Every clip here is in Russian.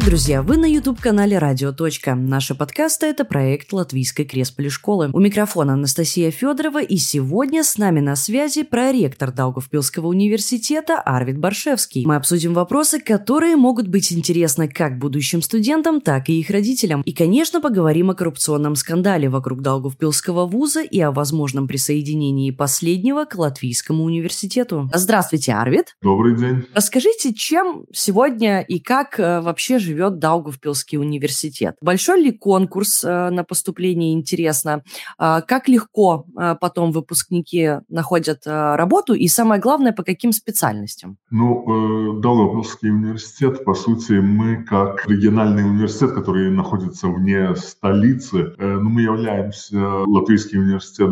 Привет, друзья! Вы на YouTube-канале «Радио. Наши подкасты – это проект Латвийской Кресполи школы. У микрофона Анастасия Федорова, и сегодня с нами на связи проректор Даугавпилского университета Арвид Баршевский. Мы обсудим вопросы, которые могут быть интересны как будущим студентам, так и их родителям. И, конечно, поговорим о коррупционном скандале вокруг Даугавпилского вуза и о возможном присоединении последнего к Латвийскому университету. Здравствуйте, Арвид! Добрый день! Расскажите, чем сегодня и как э, вообще вообще живет Даугавпилский университет. Большой ли конкурс э, на поступление, интересно? А, как легко э, потом выпускники находят э, работу? И самое главное, по каким специальностям? Ну, Даугавпилский университет, по сути, мы как региональный университет, который находится вне столицы, ну, мы являемся Латвийский университет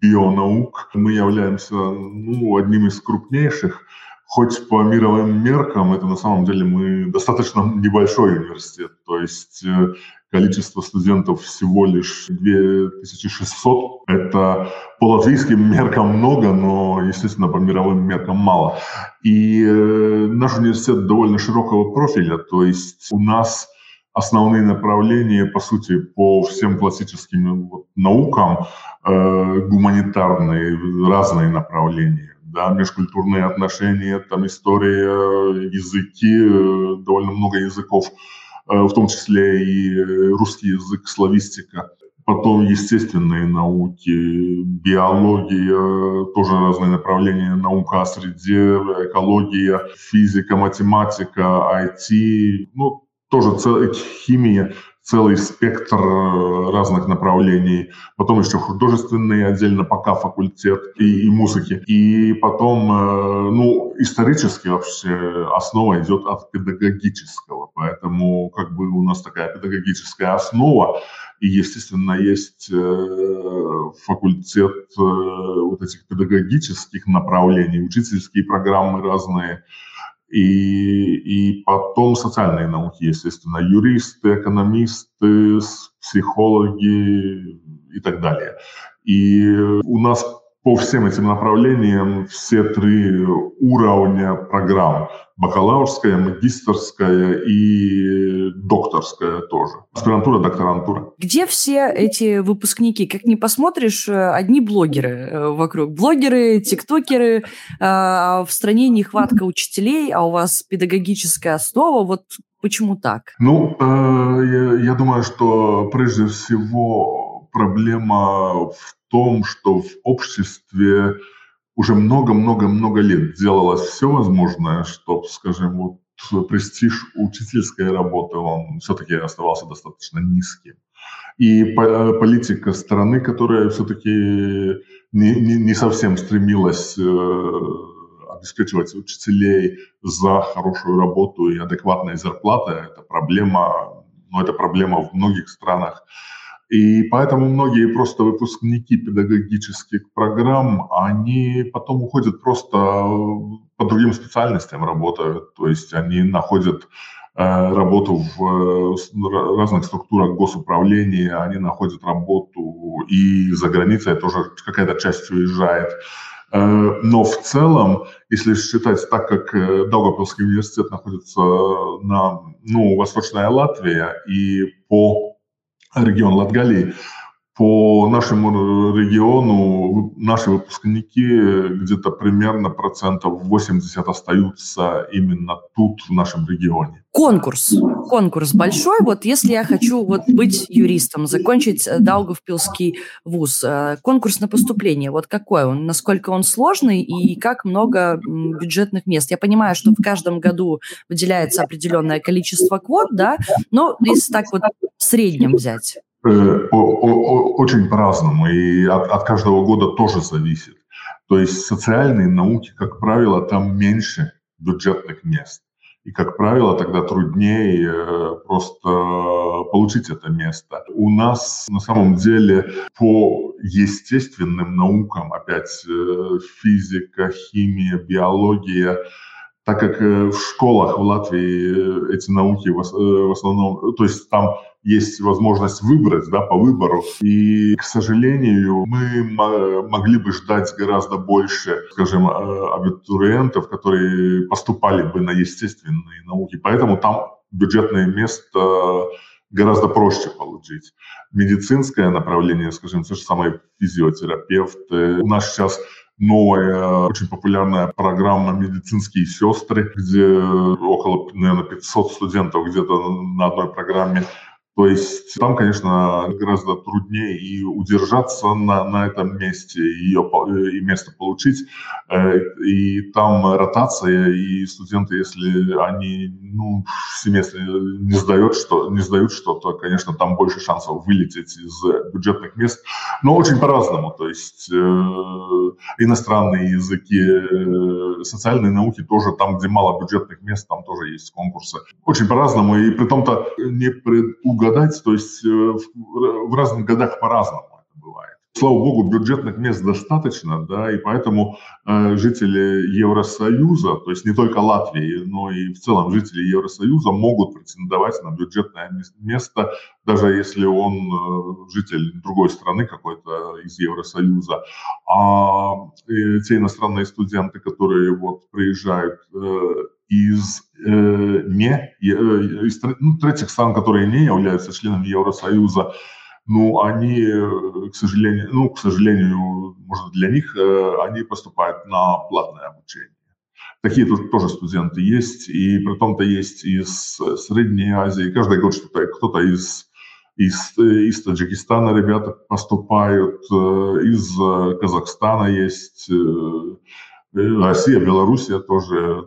бионаук. Мы являемся ну, одним из крупнейших хоть по мировым меркам это на самом деле мы достаточно небольшой университет, то есть э, количество студентов всего лишь 2600. Это по латвийским меркам много, но, естественно, по мировым меркам мало. И э, наш университет довольно широкого профиля, то есть у нас основные направления, по сути, по всем классическим наукам, э, гуманитарные, разные направления да, межкультурные отношения, там история, языки, э, довольно много языков, э, в том числе и русский язык, славистика. Потом естественные науки, биология, тоже разные направления, наука о среде, экология, физика, математика, IT, ну, тоже химия, целый спектр э, разных направлений. Потом еще художественный отдельно пока факультет и, и музыки. И потом, э, ну, исторически вообще основа идет от педагогического. Поэтому как бы у нас такая педагогическая основа. И, естественно, есть э, факультет вот этих педагогических направлений, учительские программы разные – и, и потом социальные науки, естественно, юристы, экономисты, психологи и так далее. И у нас по всем этим направлениям все три уровня программ. Бакалаврская, магистрская и докторская тоже. Аспирантура, докторантура. Где все эти выпускники? Как не посмотришь, э, одни блогеры э, вокруг. Блогеры, тиктокеры, а в стране нехватка учителей, а у вас педагогическая основа. Вот почему так? Ну, э, я думаю, что прежде всего проблема в том, что в обществе уже много-много-много лет делалось все возможное, чтобы, скажем, вот престиж учительской работы, он все-таки оставался достаточно низким. И политика страны, которая все-таки не, не, не совсем стремилась э, обеспечивать учителей за хорошую работу и адекватные зарплаты, это проблема, ну, это проблема в многих странах и поэтому многие просто выпускники педагогических программ, они потом уходят просто по другим специальностям работают. То есть они находят э, работу в э, разных структурах госуправления, они находят работу и за границей тоже какая-то часть уезжает. Э, но в целом, если считать так, как Даугавпилский университет находится на ну, Восточная Латвия, и по регион Латгалии. По нашему региону наши выпускники где-то примерно процентов 80 остаются именно тут, в нашем регионе. Конкурс. Конкурс большой. Вот если я хочу вот быть юристом, закончить э, Даугавпилский вуз, э, конкурс на поступление, вот какой он, насколько он сложный и как много бюджетных мест? Я понимаю, что в каждом году выделяется определенное количество квот, да, но если так вот в среднем взять. Э, очень по-разному, и от, от каждого года тоже зависит. То есть социальные науки, как правило, там меньше бюджетных мест. И, как правило, тогда труднее э, просто получить это место. У нас на самом деле по естественным наукам, опять э, физика, химия, биология, так как в школах в Латвии эти науки в основном, то есть там есть возможность выбрать да, по выбору. И, к сожалению, мы могли бы ждать гораздо больше, скажем, э, абитуриентов, которые поступали бы на естественные науки. Поэтому там бюджетное место гораздо проще получить. Медицинское направление, скажем, те же самые физиотерапевты. У нас сейчас новая, очень популярная программа «Медицинские сестры», где около, наверное, 500 студентов где-то на одной программе то есть там, конечно, гораздо труднее и удержаться на, на этом месте, и, и место получить. Э, и там ротация, и студенты, если они ну, в семестре не сдают, что, не сдают что-то, конечно, там больше шансов вылететь из бюджетных мест. Но очень по-разному. То есть э, иностранные языки, э, социальные науки тоже там, где мало бюджетных мест, там тоже есть конкурсы. Очень по-разному. И при том-то не предугадать угадать, то есть э, в разных годах по-разному это бывает. Слава богу, бюджетных мест достаточно, да, и поэтому э, жители Евросоюза, то есть не только Латвии, но и в целом жители Евросоюза могут претендовать на бюджетное место, даже если он э, житель другой страны какой-то из Евросоюза. А те иностранные студенты, которые вот приезжают из э, не э, из ну, третьих стран, которые не являются членами Евросоюза, ну, они, э, к сожалению, ну, к сожалению, может, для них они поступают на платное обучение. Такие тут тоже студенты есть, и при том-то есть из Средней Азии. Каждый год что-то, кто-то из, из, из Таджикистана ребята поступают, из Казахстана есть, Россия, Белоруссия тоже,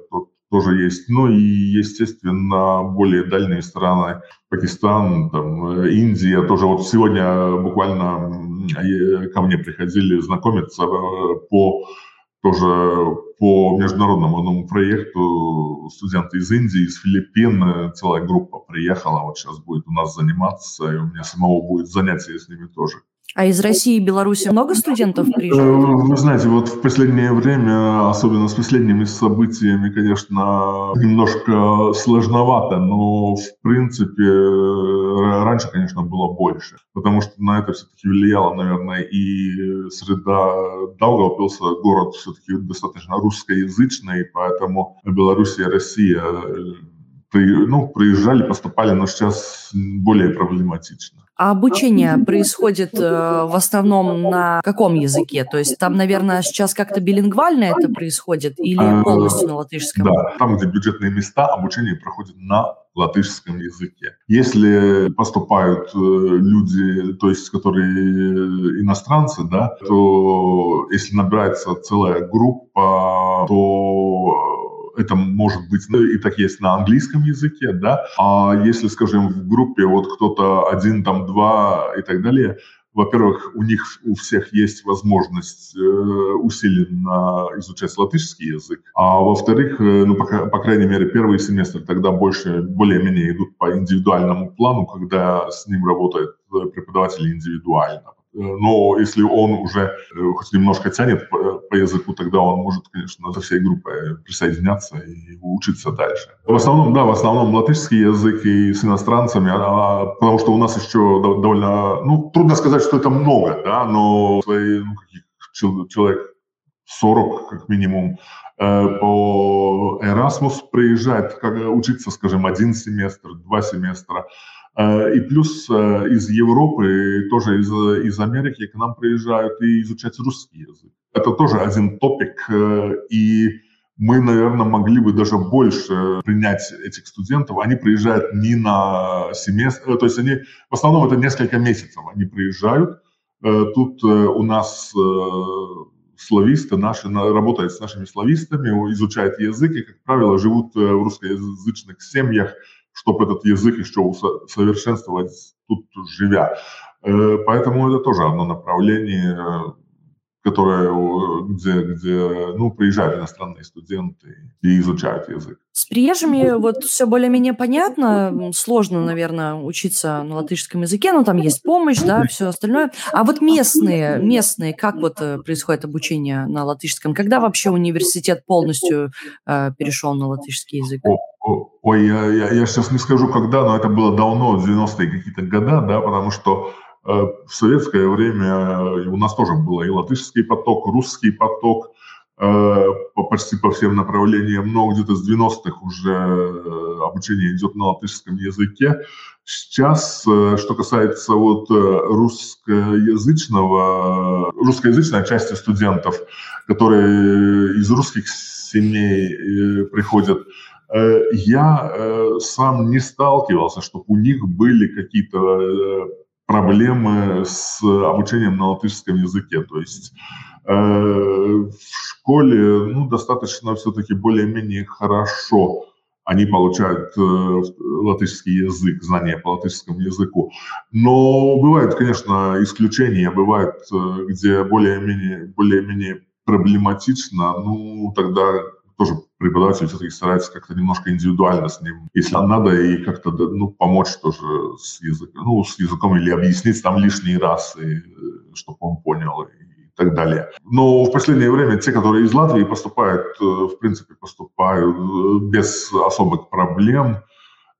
тоже есть. Ну и, естественно, более дальние страны, Пакистан, там, Индия, тоже вот сегодня буквально ко мне приходили знакомиться э, по тоже по международному одному проекту студенты из Индии, из Филиппин, целая группа приехала, вот сейчас будет у нас заниматься, и у меня самого будет занятие с ними тоже. А из России и Беларуси много студентов? Э, вы знаете, вот в последнее время, особенно с последними событиями, конечно, немножко сложновато, но в принципе раньше, конечно, было больше, потому что на это все-таки влияло, наверное, и среда Даугавпилса, город все-таки достаточно русскоязычный, поэтому Белоруссия и Россия ну, приезжали, поступали, но сейчас более проблематично. А обучение происходит э, в основном на каком языке? То есть там, наверное, сейчас как-то билингвально это происходит или а, полностью на латышском? Да, там, где бюджетные места, обучение проходит на латышском языке. Если поступают э, люди, то есть которые иностранцы, да, то если набирается целая группа, то это может быть ну, и так есть на английском языке, да, а если, скажем, в группе вот кто-то один, там, два и так далее, во-первых, у них у всех есть возможность э, усиленно изучать латышский язык, а во-вторых, э, ну, по, по крайней мере, первый семестр тогда больше, более-менее идут по индивидуальному плану, когда с ним работает э, преподаватель индивидуально. Э, но если он уже э, хоть немножко тянет по, по языку, тогда он может, конечно, со всей группой присоединяться и учиться дальше. В основном, да, в основном латышский язык и с иностранцами, а, потому что у нас еще довольно, ну, трудно сказать, что это много, да, но свои, ну, человек 40 как минимум э, по Erasmus приезжает как, учиться, скажем, один семестр, два семестра. Э, и плюс э, из Европы, тоже из, из Америки к нам приезжают и изучать русский язык. Это тоже один топик, э, и мы, наверное, могли бы даже больше принять этих студентов. Они приезжают не на семестр, то есть они, в основном это несколько месяцев они приезжают. Тут у нас слависты наши работают с нашими славистами, изучают язык и, как правило, живут в русскоязычных семьях, чтобы этот язык еще усовершенствовать тут живя. Э, поэтому это тоже одно направление, которое, где, где ну, приезжают иностранные студенты и изучают язык. С приезжими вот все более-менее понятно. Сложно, наверное, учиться на латышском языке, но там есть помощь, да, все остальное. А вот местные, местные, как вот э, происходит обучение на латышском? Когда вообще университет полностью э, перешел на латышский язык? Ой, я, я, я сейчас не скажу, когда, но это было давно, 90-е какие-то года, да, потому что э, в советское время у нас тоже было и латышский поток, русский поток, почти по всем направлениям, но где-то с 90-х уже обучение идет на латышском языке. Сейчас, что касается вот русскоязычного, русскоязычной части студентов, которые из русских семей приходят, я сам не сталкивался, чтобы у них были какие-то проблемы с обучением на латышском языке. То есть э, в школе ну, достаточно все-таки более-менее хорошо они получают э, латышский язык, знания по латышскому языку. Но бывают, конечно, исключения, бывают, э, где более-менее более-менее проблематично, ну, тогда тоже преподаватель все-таки старается как-то немножко индивидуально с ним, если надо, и как-то ну, помочь тоже с языком, ну, с языком или объяснить там лишний раз, и, э, чтобы он понял, и так далее. Но в последнее время те, которые из Латвии поступают, э, в принципе, поступают э, без особых проблем,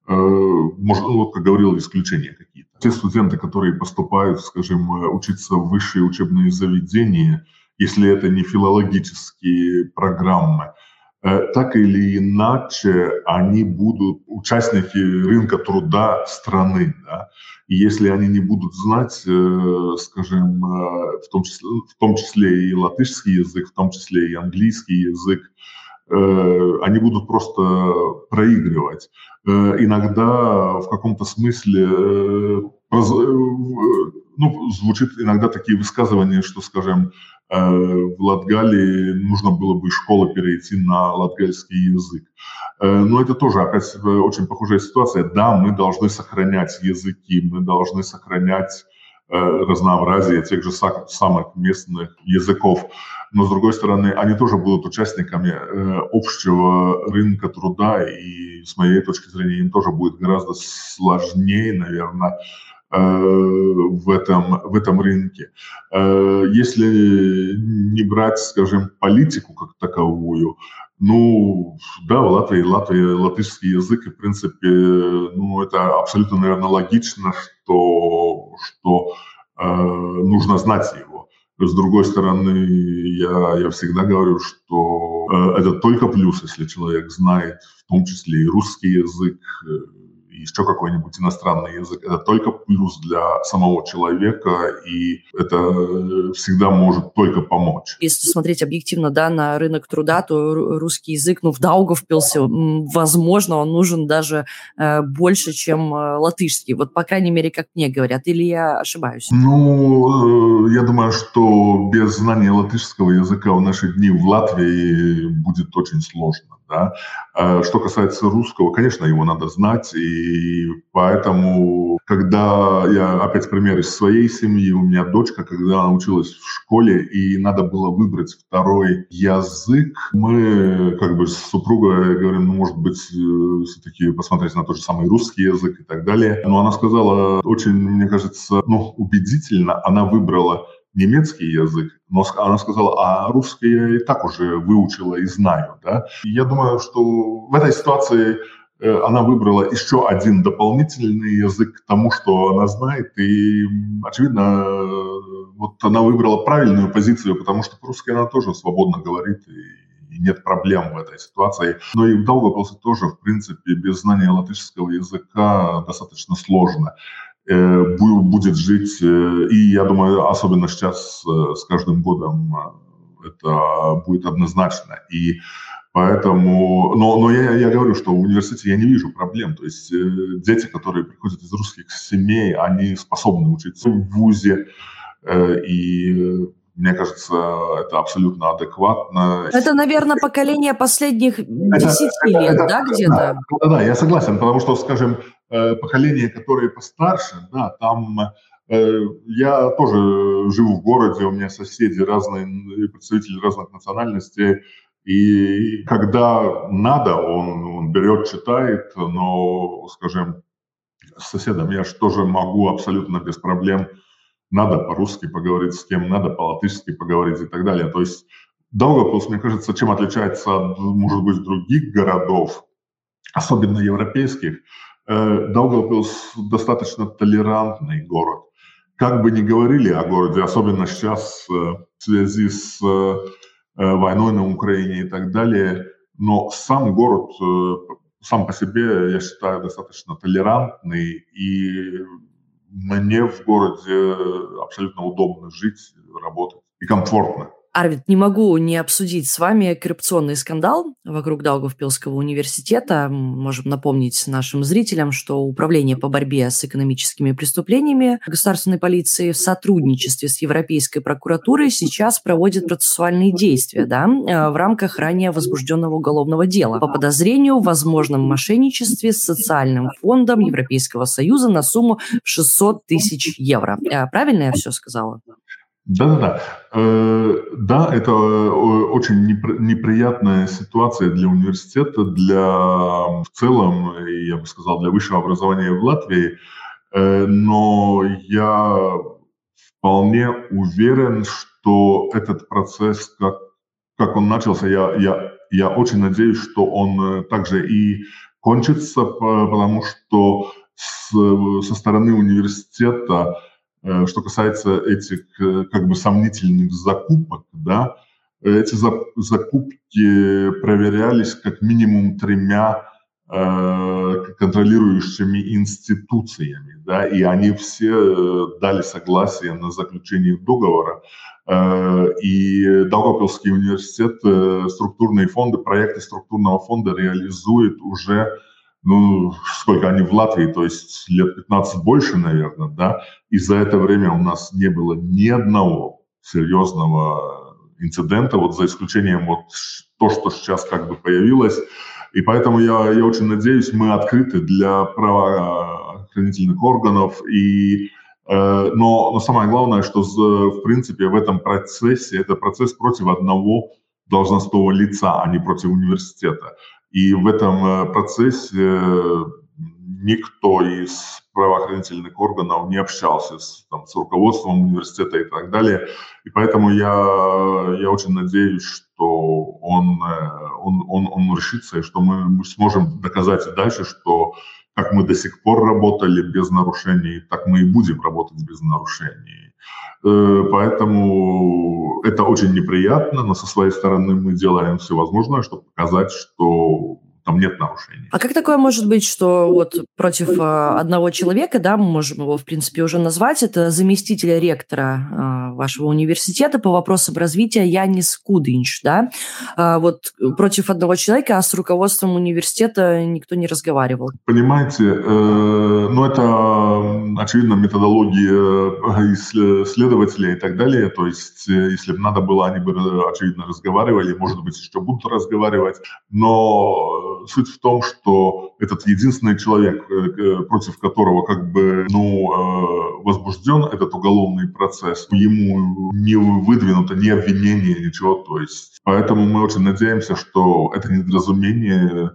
может, ну, вот как говорил, исключения какие-то. Те студенты, которые поступают, скажем, учиться в высшие учебные заведения, если это не филологические программы, так или иначе они будут участники рынка труда страны. Да? И если они не будут знать, э, скажем, э, в том, числе, в том числе и латышский язык, в том числе и английский язык, они будут просто проигрывать. Иногда в каком-то смысле ну, звучит иногда такие высказывания, что, скажем, Э, в Латгалии нужно было бы из школы перейти на латгальский язык. Э, но это тоже, опять, очень похожая ситуация. Да, мы должны сохранять языки, мы должны сохранять э, разнообразие тех же самых местных языков. Но, с другой стороны, они тоже будут участниками общего рынка труда, и, с моей точки зрения, им тоже будет гораздо сложнее, наверное, Э, в этом, в этом рынке. Э, если не брать, скажем, политику как таковую, ну, да, в Латвии, Латвии латышский язык, и, в принципе, ну, это абсолютно, наверное, логично, что, что э, нужно знать его. С другой стороны, я, я всегда говорю, что э, это только плюс, если человек знает в том числе и русский язык, еще какой-нибудь иностранный язык. Это только плюс для самого человека, и это э, всегда может только помочь. Если смотреть объективно да, на рынок труда, то русский язык ну, в Даугавпилсе, возможно, он нужен даже э, больше, чем э, латышский. Вот, по крайней мере, как мне говорят. Или я ошибаюсь? Ну, э, я думаю, что без знания латышского языка в наши дни в Латвии будет очень сложно. Да? А что касается русского, конечно, его надо знать, и поэтому, когда я, опять пример из своей семьи, у меня дочка, когда она училась в школе, и надо было выбрать второй язык, мы как бы с супругой говорим, ну, может быть, э, все-таки посмотреть на тот же самый русский язык и так далее. Но она сказала очень, мне кажется, ну, убедительно, она выбрала немецкий язык, но она сказала, а русский я и так уже выучила и знаю. Да? И я думаю, что в этой ситуации э, она выбрала еще один дополнительный язык к тому, что она знает, и, очевидно, вот она выбрала правильную позицию, потому что по-русски она тоже свободно говорит, и, и нет проблем в этой ситуации. Но и в Даугавпилсе тоже, в принципе, без знания латышского языка достаточно сложно. Э, будет жить, э, и я думаю, особенно сейчас э, с каждым годом это будет однозначно. И Поэтому, но, но я, я говорю, что в университете я не вижу проблем. То есть дети, которые приходят из русских семей, они способны учиться в ВУЗе. И мне кажется, это абсолютно адекватно. Это, наверное, поколение последних десяти лет, это, да, где-то? Да, да, я согласен, потому что, скажем, Э, поколение, которые постарше, да, там э, я тоже живу в городе, у меня соседи разные, представители разных национальностей, и когда надо, он, он берет, читает, но, скажем, с соседом я же тоже могу абсолютно без проблем, надо по-русски поговорить с кем, надо по-латышски поговорить и так далее. То есть Даугавпилс, мне кажется, чем отличается от, может быть, других городов, особенно европейских, Даугавпилс достаточно толерантный город. Как бы ни говорили о городе, особенно сейчас э, в связи с э, войной на Украине и так далее. Но сам город сам по себе, я считаю, достаточно толерантный, и мне в городе абсолютно удобно жить, работать и комфортно. Арвид, не могу не обсудить с вами коррупционный скандал вокруг Даугавпилского университета. Можем напомнить нашим зрителям, что Управление по борьбе с экономическими преступлениями государственной полиции в сотрудничестве с Европейской прокуратурой сейчас проводит процессуальные действия да, э, в рамках ранее возбужденного уголовного дела по подозрению в возможном мошенничестве с социальным фондом Европейского Союза на сумму 600 тысяч евро. Э, правильно я все сказала? Да-да-да. Э, да, это э, очень неприятная ситуация для университета, для в целом, я бы сказал, для высшего образования в Латвии. Э, но я вполне уверен, что этот процесс, как, как он начался, я, я, я очень надеюсь, что он также и кончится, потому что с, со стороны университета Э, что касается этих э, как бы сомнительных закупок, да, эти закупки проверялись как минимум тремя э, контролирующими институциями, да, и они все дали согласие на заключение договора. И Даугавпилский университет структурные фонды, проекты структурного фонда реализует уже ну, сколько они в Латвии, то есть лет 15 больше, наверное, да, и за это время у нас не было ни одного серьезного инцидента, вот за исключением вот то, что сейчас как бы появилось, и поэтому я, я очень надеюсь, мы открыты для правоохранительных органов, и, э, но, но самое главное, что в принципе в этом процессе, это процесс против одного должностного лица, а не против университета. И в этом э, процессе э, никто из правоохранительных органов не общался с, там, с руководством университета и так далее. И поэтому я, я очень надеюсь, что он, э, он, он, он решится, и что мы сможем доказать и дальше, что как мы до сих пор работали без нарушений, так мы и будем работать без нарушений. Э, поэтому это очень неприятно, но со своей стороны мы делаем все возможное, чтобы показать, что там нет нарушений. А как такое может быть, что вот против э, одного человека, да, мы можем его, в принципе, уже назвать, это заместитель ректора э, вашего университета по вопросам развития Янис Кудинч, да, а вот против одного человека, а с руководством университета никто не разговаривал? Понимаете, э, ну это, очевидно, методология исследователей и так далее, то есть если бы надо было, они бы, очевидно, разговаривали, может быть, еще будут разговаривать, но суть в том, что этот единственный человек, э, против которого как бы, ну, э, возбужден этот уголовный процесс, ему не выдвинуто ни обвинение, ничего, то есть. Поэтому мы очень надеемся, что это недоразумение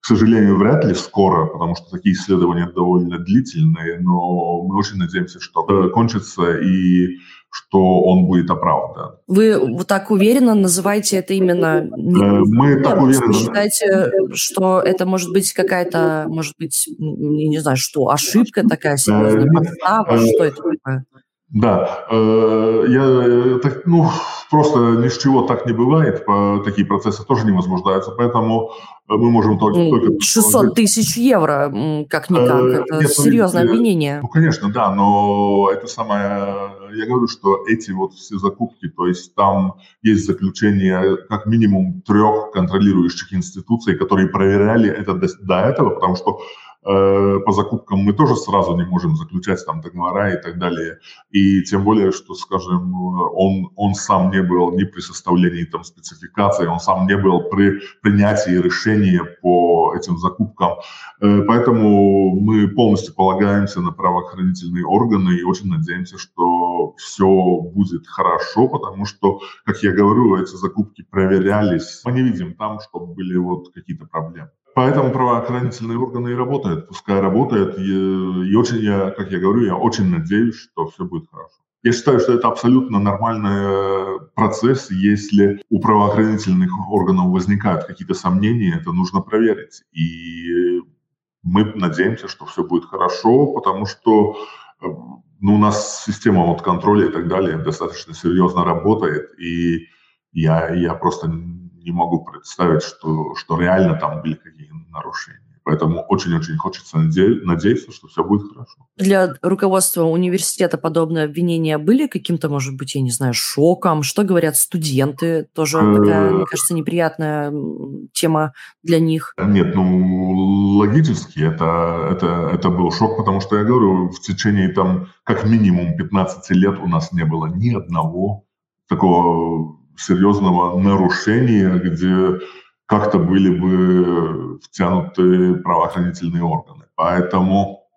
к сожалению, вряд ли скоро, потому что такие исследования довольно длительные, но мы очень надеемся, что кончится и что он будет оправдан. Вы вот так уверенно называете это именно... Э, мы Нет, так уверенно... Вы считаете, что это может быть какая-то, может быть, не знаю, что, ошибка такая серьезная, э, подстава, что это такое? Да, э, я э, так, ну, просто ни с чего так не бывает, такие процессы тоже не возбуждаются, поэтому э, мы можем только... только 600 тысяч евро, как-никак, это Нет, ну, серьезное ну, обвинение. Ну, конечно, да, но это самое... Я говорю, что эти вот все закупки, то есть там есть заключение как минимум трех контролирующих институций, которые проверяли это до, до этого, потому что по закупкам мы тоже сразу не можем заключать там договора и так далее. И тем более, что, скажем, он, он сам не был ни при составлении там спецификации, он сам не был при принятии решения по этим закупкам. Э, поэтому мы полностью полагаемся на правоохранительные органы и очень надеемся, что все будет хорошо, потому что, как я говорю, эти закупки проверялись. Мы не видим там, чтобы были вот какие-то проблемы. Поэтому правоохранительные органы и работают, пускай работают. И, и очень, я, как я говорю, я очень надеюсь, что все будет хорошо. Я считаю, что это абсолютно нормальный процесс. Если у правоохранительных органов возникают какие-то сомнения, это нужно проверить. И мы надеемся, что все будет хорошо, потому что ну, у нас система вот контроля и так далее достаточно серьезно работает. И Я, я просто не могу представить, что, что реально там были какие-то нарушения. Поэтому очень-очень хочется наде- надеяться, что все будет хорошо. Для руководства университета подобные обвинения были каким-то, может быть, я не знаю, шоком? Что говорят студенты? Тоже такая, мне кажется, неприятная тема для них. Нет, ну, логически это, это, это был шок, потому что я говорю, в течение там как минимум 15 лет у нас не было ни одного такого серьезного нарушения, где как-то были бы втянуты правоохранительные органы. Поэтому,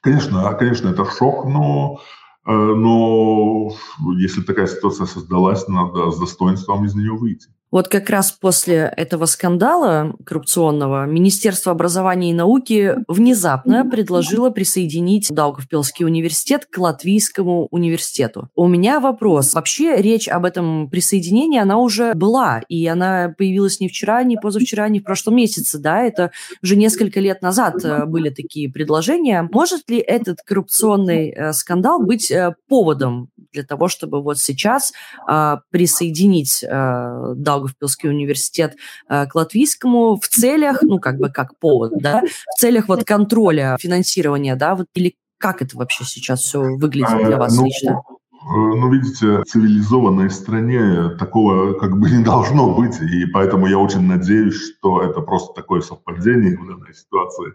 конечно, конечно, это шок, но Э, но если такая ситуация создалась, надо с достоинством из нее выйти. Вот как раз после этого скандала коррупционного Министерство образования и науки внезапно предложило присоединить Даугавпилский университет к Латвийскому университету. У меня вопрос. Вообще речь об этом присоединении, она уже была, и она появилась не вчера, не позавчера, не в прошлом месяце, да, это уже несколько лет назад э, были такие предложения. Может ли этот коррупционный э, скандал быть Э, поводом для того, чтобы вот сейчас э, присоединить э, Даугавпилский университет э, к латвийскому в целях, ну, как бы как повод, да, в целях вот контроля финансирования, да, вот или как это вообще сейчас все выглядит для вас ну, лично? Э, ну, видите, в цивилизованной стране такого как бы не должно быть, и поэтому я очень надеюсь, что это просто такое совпадение в данной ситуации.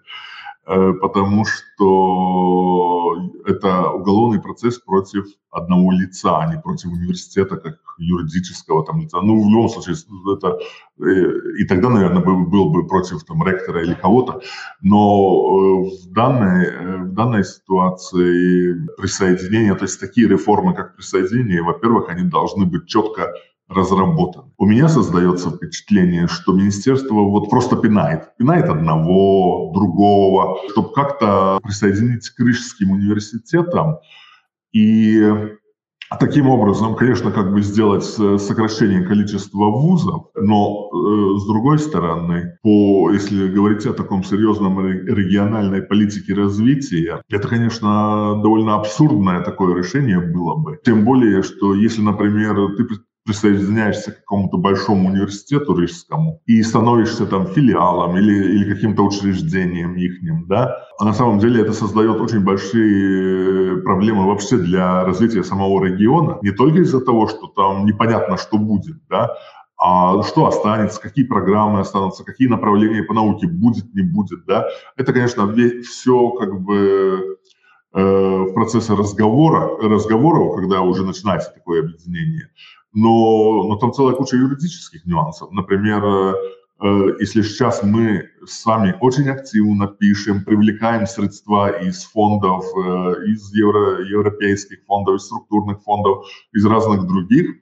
Э, потому что это уголовный процесс против одного лица, а не против университета как юридического там лица. Ну, в любом случае, это э, и тогда, наверное, был, бы против там ректора или кого-то. Но э, в данной, в данной ситуации присоединение, то есть такие реформы, как присоединение, во-первых, они должны быть четко разработан. У меня создается впечатление, что министерство вот просто пинает. Пинает одного, другого, чтобы как-то присоединить к Рижским университетам и Таким образом, конечно, как бы сделать сокращение количества вузов, но э, с другой стороны, по, если говорить о таком серьезном региональной политике развития, это, конечно, довольно абсурдное такое решение было бы. Тем более, что если, например, ты присоединяешься к какому-то большому университету рижскому и становишься там филиалом или, или каким-то учреждением ихним, да, а на самом деле это создает очень большие проблемы вообще для развития самого региона, не только из-за того, что там непонятно, что будет, да, а что останется, какие программы останутся, какие направления по науке будет, не будет, да. Это, конечно, все как бы э, в процессе разговора, разговоров, когда уже начинается такое объединение, но, но там целая куча юридических нюансов. Например, э, э, если сейчас мы сами очень активно пишем, привлекаем средства из фондов, э, из евро, европейских фондов, из структурных фондов, из разных других,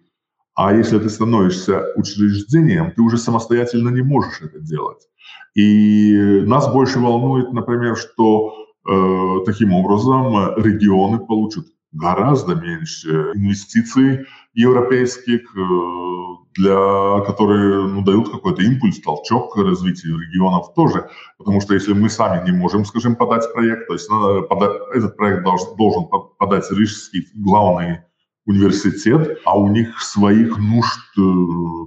а если ты становишься учреждением, ты уже самостоятельно не можешь это делать. И нас больше волнует, например, что э, таким образом регионы получат гораздо меньше инвестиций европейских, э, для, которые ну, дают какой-то импульс, толчок к развитию регионов тоже. Потому что если мы сами не можем, скажем, подать проект, то есть надо подать, этот проект должен, должен подать Рижский главный университет, а у них своих нужд э,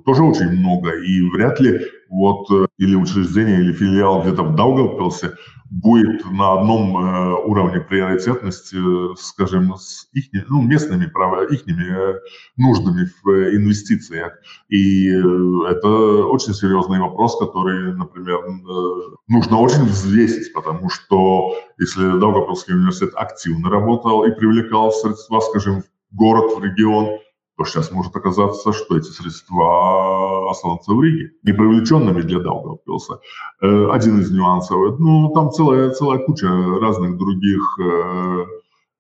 тоже очень много, и вряд ли вот э, или учреждение, или филиал где-то в Даугавпилсе будет на одном э, уровне приоритетности, скажем, с их, ну, местными права, их нуждами в инвестициях. И это очень серьезный вопрос, который, например, нужно очень взвесить, потому что если Даугавпилский университет активно работал и привлекал средства, скажем, в город, в регион, то сейчас может оказаться, что эти средства останутся в Риге, не привлеченными для Даугавпилса. Э, один из нюансов. Ну, там целая, целая куча разных других э,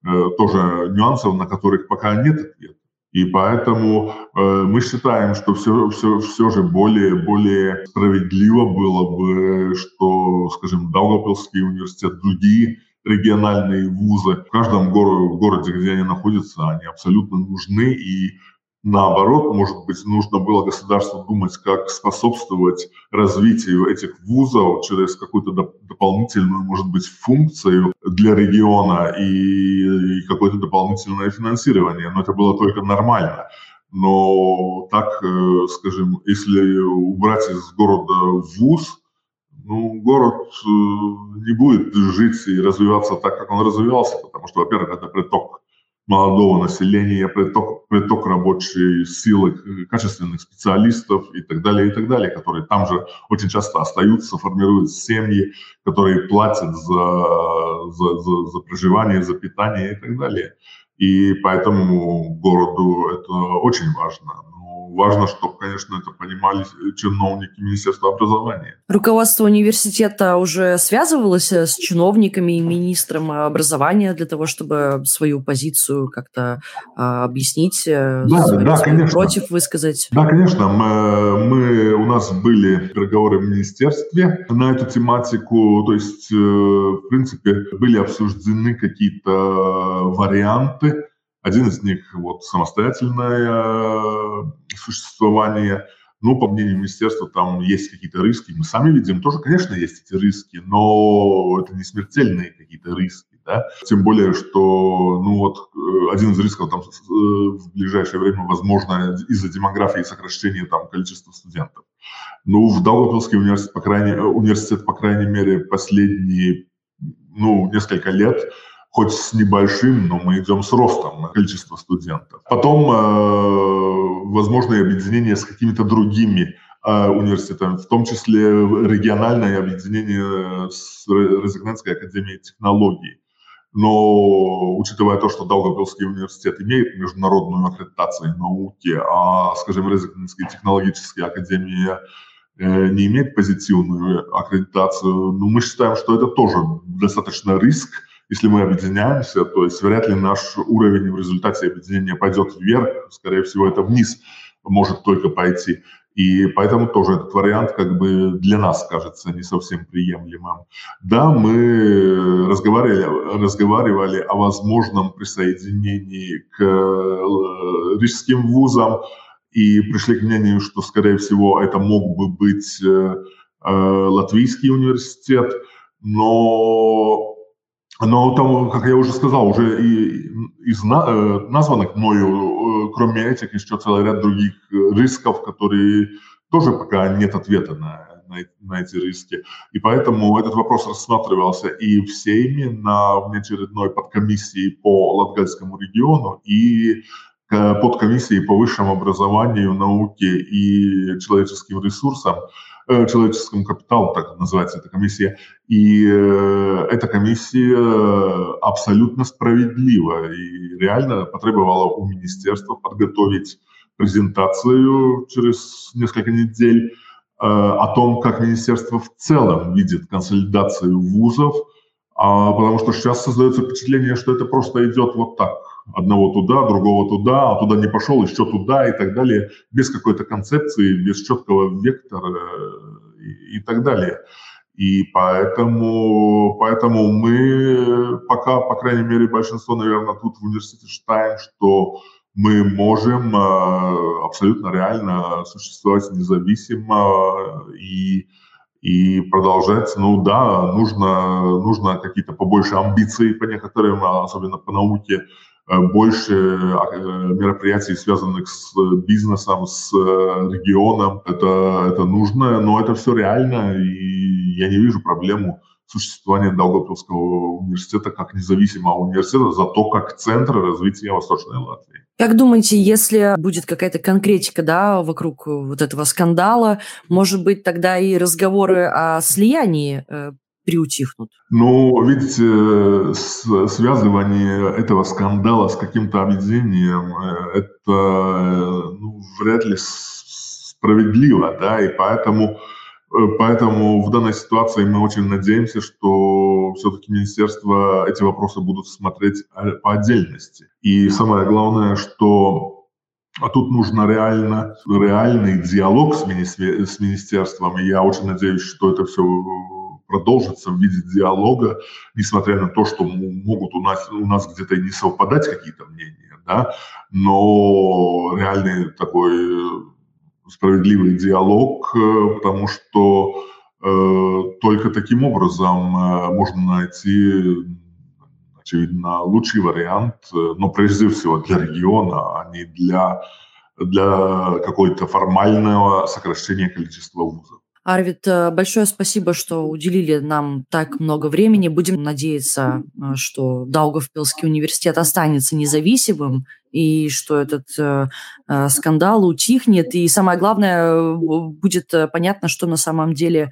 э, тоже нюансов, на которых пока нет ответа. И поэтому э, мы считаем, что все, все, все же более, более справедливо было бы, что, скажем, Даугавпилский университет, другие региональные вузы. В каждом горо- городе, где они находятся, они абсолютно нужны. И наоборот, может быть, нужно было государству думать, как способствовать развитию этих вузов через какую-то доп- дополнительную, может быть, функцию для региона и, и какое-то дополнительное финансирование. Но это было только нормально. Но так, э, скажем, если убрать из города вуз, ну, город э, не будет жить и развиваться так, как он развивался, потому что, во-первых, это приток молодого населения, приток, приток рабочей силы, качественных специалистов и так далее, и так далее, которые там же очень часто остаются, формируют семьи, которые платят за, за, за, за проживание, за питание и так далее. И поэтому городу это очень важно важно, чтобы, конечно, это понимали чиновники Министерства образования. Руководство университета уже связывалось э, с чиновниками и министром образования для того, чтобы свою позицию как-то а, объяснить, э, да, свою, да, конечно. против высказать? Да, конечно. Мы, мы, у нас были переговоры в министерстве на эту тематику. То есть, э, в принципе, были обсуждены какие-то варианты, один из них вот самостоятельное э, существование. Ну, по мнению министерства, там есть какие-то риски. Мы сами видим, тоже, конечно, есть эти риски, но это не смертельные какие-то риски. Да? Тем более, что ну, вот, э, один из рисков там, э, в ближайшее время, возможно, из-за демографии и сокращения там, количества студентов. Ну, в Даугавпилский университет, по крайней, университет, по крайней мере, последние ну, несколько лет хоть с небольшим, но мы идем с ростом количества студентов. Потом, э, возможно, объединение с какими-то другими э, университетами, в том числе региональное объединение с Резидентской академией технологий. Но учитывая то, что Даугавпилский университет имеет международную аккредитацию науки, а, скажем, Резидентская технологическая академия э, не имеет позитивную аккредитацию, ну, мы считаем, что это тоже достаточно риск, если мы объединяемся, то есть вряд ли наш уровень в результате объединения пойдет вверх, скорее всего, это вниз может только пойти. И поэтому тоже этот вариант как бы для нас кажется не совсем приемлемым. Да, мы разговаривали, разговаривали о возможном присоединении к э, рижским вузам и пришли к мнению, что, скорее всего, это мог бы быть э, э, Латвийский университет, но но там, как я уже сказал, уже и из э, названных мною, э, кроме этих, еще целый ряд других э, рисков, которые тоже пока нет ответа на, на, на эти риски. И поэтому этот вопрос рассматривался и в Сейме на внеочередной подкомиссии по Латгальскому региону, и подкомиссии по высшему образованию, науке и человеческим ресурсам. Э, человеческому капиталу, так называется эта комиссия. И э, эта комиссия абсолютно справедлива и реально потребовала у министерства подготовить презентацию через несколько недель э, о том, как министерство в целом видит консолидацию вузов, а, потому что сейчас создается впечатление, что это просто идет вот так – одного туда, другого туда, а туда не пошел, еще туда и так далее, без какой-то концепции, без четкого вектора э, и, и так далее. И поэтому, поэтому мы пока, по крайней мере, большинство, наверное, тут в университете считаем, что мы можем э, абсолютно реально существовать независимо и, и продолжать. Ну да, нужно, нужно какие-то побольше амбиции по некоторым, особенно по науке, Э, больше э, мероприятий, связанных с бизнесом, с э, регионом. Это, это нужно, но это все реально, и я не вижу проблему существования Долгопилского университета как независимого университета, зато как центра развития Восточной Латвии. Как думаете, если будет какая-то конкретика да, вокруг вот этого скандала, может быть, тогда и разговоры о слиянии приутихнут? Ну, видите, связывание этого скандала с каким-то объединением, э, это э, ну, вряд ли справедливо, да, и поэтому, э, поэтому в данной ситуации мы очень надеемся, что все-таки министерство эти вопросы будут смотреть по отдельности. И самое главное, что а тут нужно реально, реальный диалог с, мини- с министерством. И я очень надеюсь, что это все продолжится в виде диалога, несмотря на то, что могут у нас, у нас где-то не совпадать какие-то мнения, да, но реальный такой э, справедливый диалог, э, потому что э, только таким образом э, можно найти, очевидно, лучший вариант, но прежде всего для региона, а не для для какого-то формального сокращения количества вузов. Арвид, э, большое спасибо, что уделили нам так много времени. Будем надеяться, э, что Даугавпилский университет останется независимым и что этот э, скандал утихнет. И самое главное, будет понятно, что на самом деле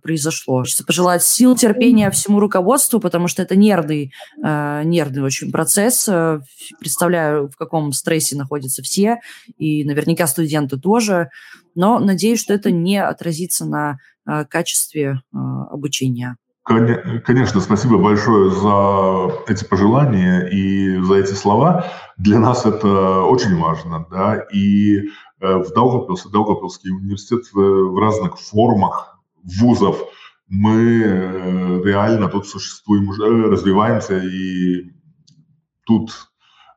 произошло. Хочется пожелать сил, терпения всему руководству, потому что это нервный, нервный очень процесс. Представляю, в каком стрессе находятся все, и наверняка студенты тоже но надеюсь, что это не отразится на э, качестве э, обучения. Конечно, спасибо большое за эти пожелания и за эти слова. Для нас это очень важно. Да? И э, в Даугавпилсе, Даугавпилский университет в разных формах вузов мы реально тут существуем, развиваемся, и тут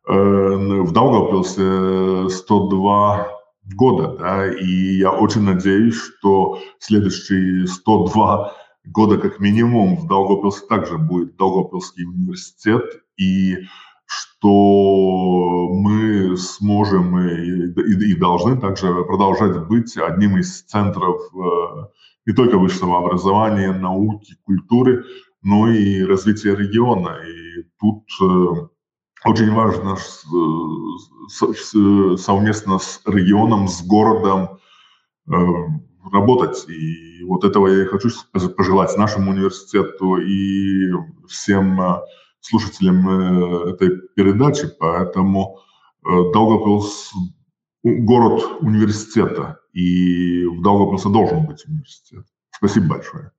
в Даугавпилсе 102 года, да, и я очень надеюсь, что следующие 102 года как минимум в Долгопилсе также будет Долгопилский университет, и что мы сможем и, и, и должны также продолжать быть одним из центров э, не только высшего образования, науки, культуры, но и развития региона. И тут э, очень важно совместно с регионом, с городом э, работать. И вот этого я и хочу пожелать нашему университету и всем э, слушателям э, этой передачи. Поэтому Даугавпилс – город университета, и в Даугавпилсе должен быть университет. Спасибо большое.